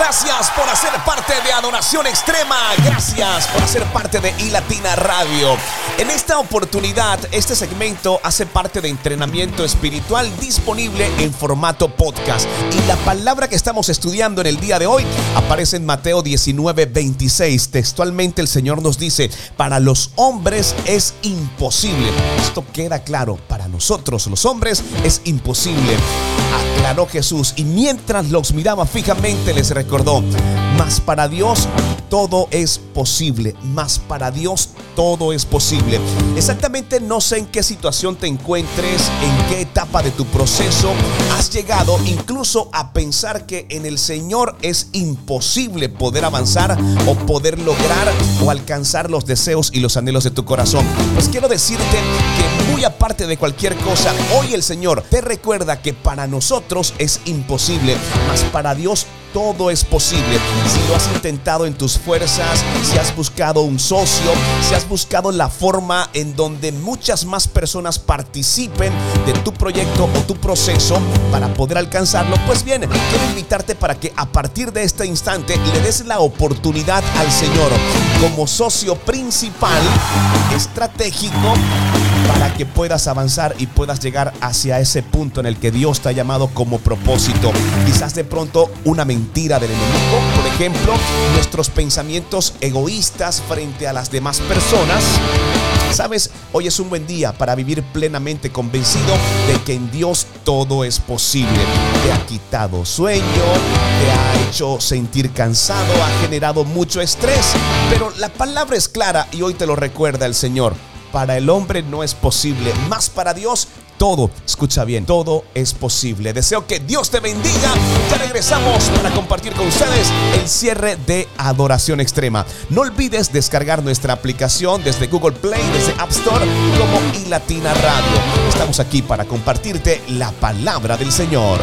Gracias por hacer parte de Adoración Extrema. Gracias por hacer parte de iLatina Radio. En esta oportunidad, este segmento hace parte de entrenamiento espiritual disponible en formato podcast. Y la palabra que estamos estudiando en el día de hoy aparece en Mateo 19, 26. Textualmente el Señor nos dice, para los hombres es imposible. Esto queda claro, para nosotros los hombres es imposible. Aclaró Jesús y mientras los miraba fijamente les recordó, mas para Dios todo es posible, mas para Dios todo es posible. Exactamente no sé en qué situación te encuentres, en qué etapa de tu proceso has llegado incluso a pensar que en el Señor es imposible poder avanzar o poder lograr o alcanzar los deseos y los anhelos de tu corazón. Pues quiero decirte que muy aparte de cualquier cosa, hoy el Señor te recuerda que para nosotros es imposible, mas para Dios todo es posible. Si lo has intentado en tus fuerzas, si has buscado un socio, si has buscado la forma en donde muchas más personas participen de tu proyecto o tu proceso para poder alcanzarlo, pues bien, quiero invitarte para que a partir de este instante le des la oportunidad al Señor como socio principal, estratégico, para que puedas avanzar y puedas llegar hacia ese punto en el que Dios te ha llamado como propósito. Quizás de pronto una mentira del enemigo, por ejemplo, nuestros pensamientos egoístas frente a las demás personas. Sabes, hoy es un buen día para vivir plenamente convencido de que en Dios todo es posible. Te ha quitado sueño, te ha hecho sentir cansado, ha generado mucho estrés, pero la palabra es clara y hoy te lo recuerda el Señor para el hombre no es posible, más para Dios todo, escucha bien, todo es posible. Deseo que Dios te bendiga. Ya regresamos para compartir con ustedes el cierre de Adoración Extrema. No olvides descargar nuestra aplicación desde Google Play, desde App Store como iLatina Radio. Estamos aquí para compartirte la palabra del Señor.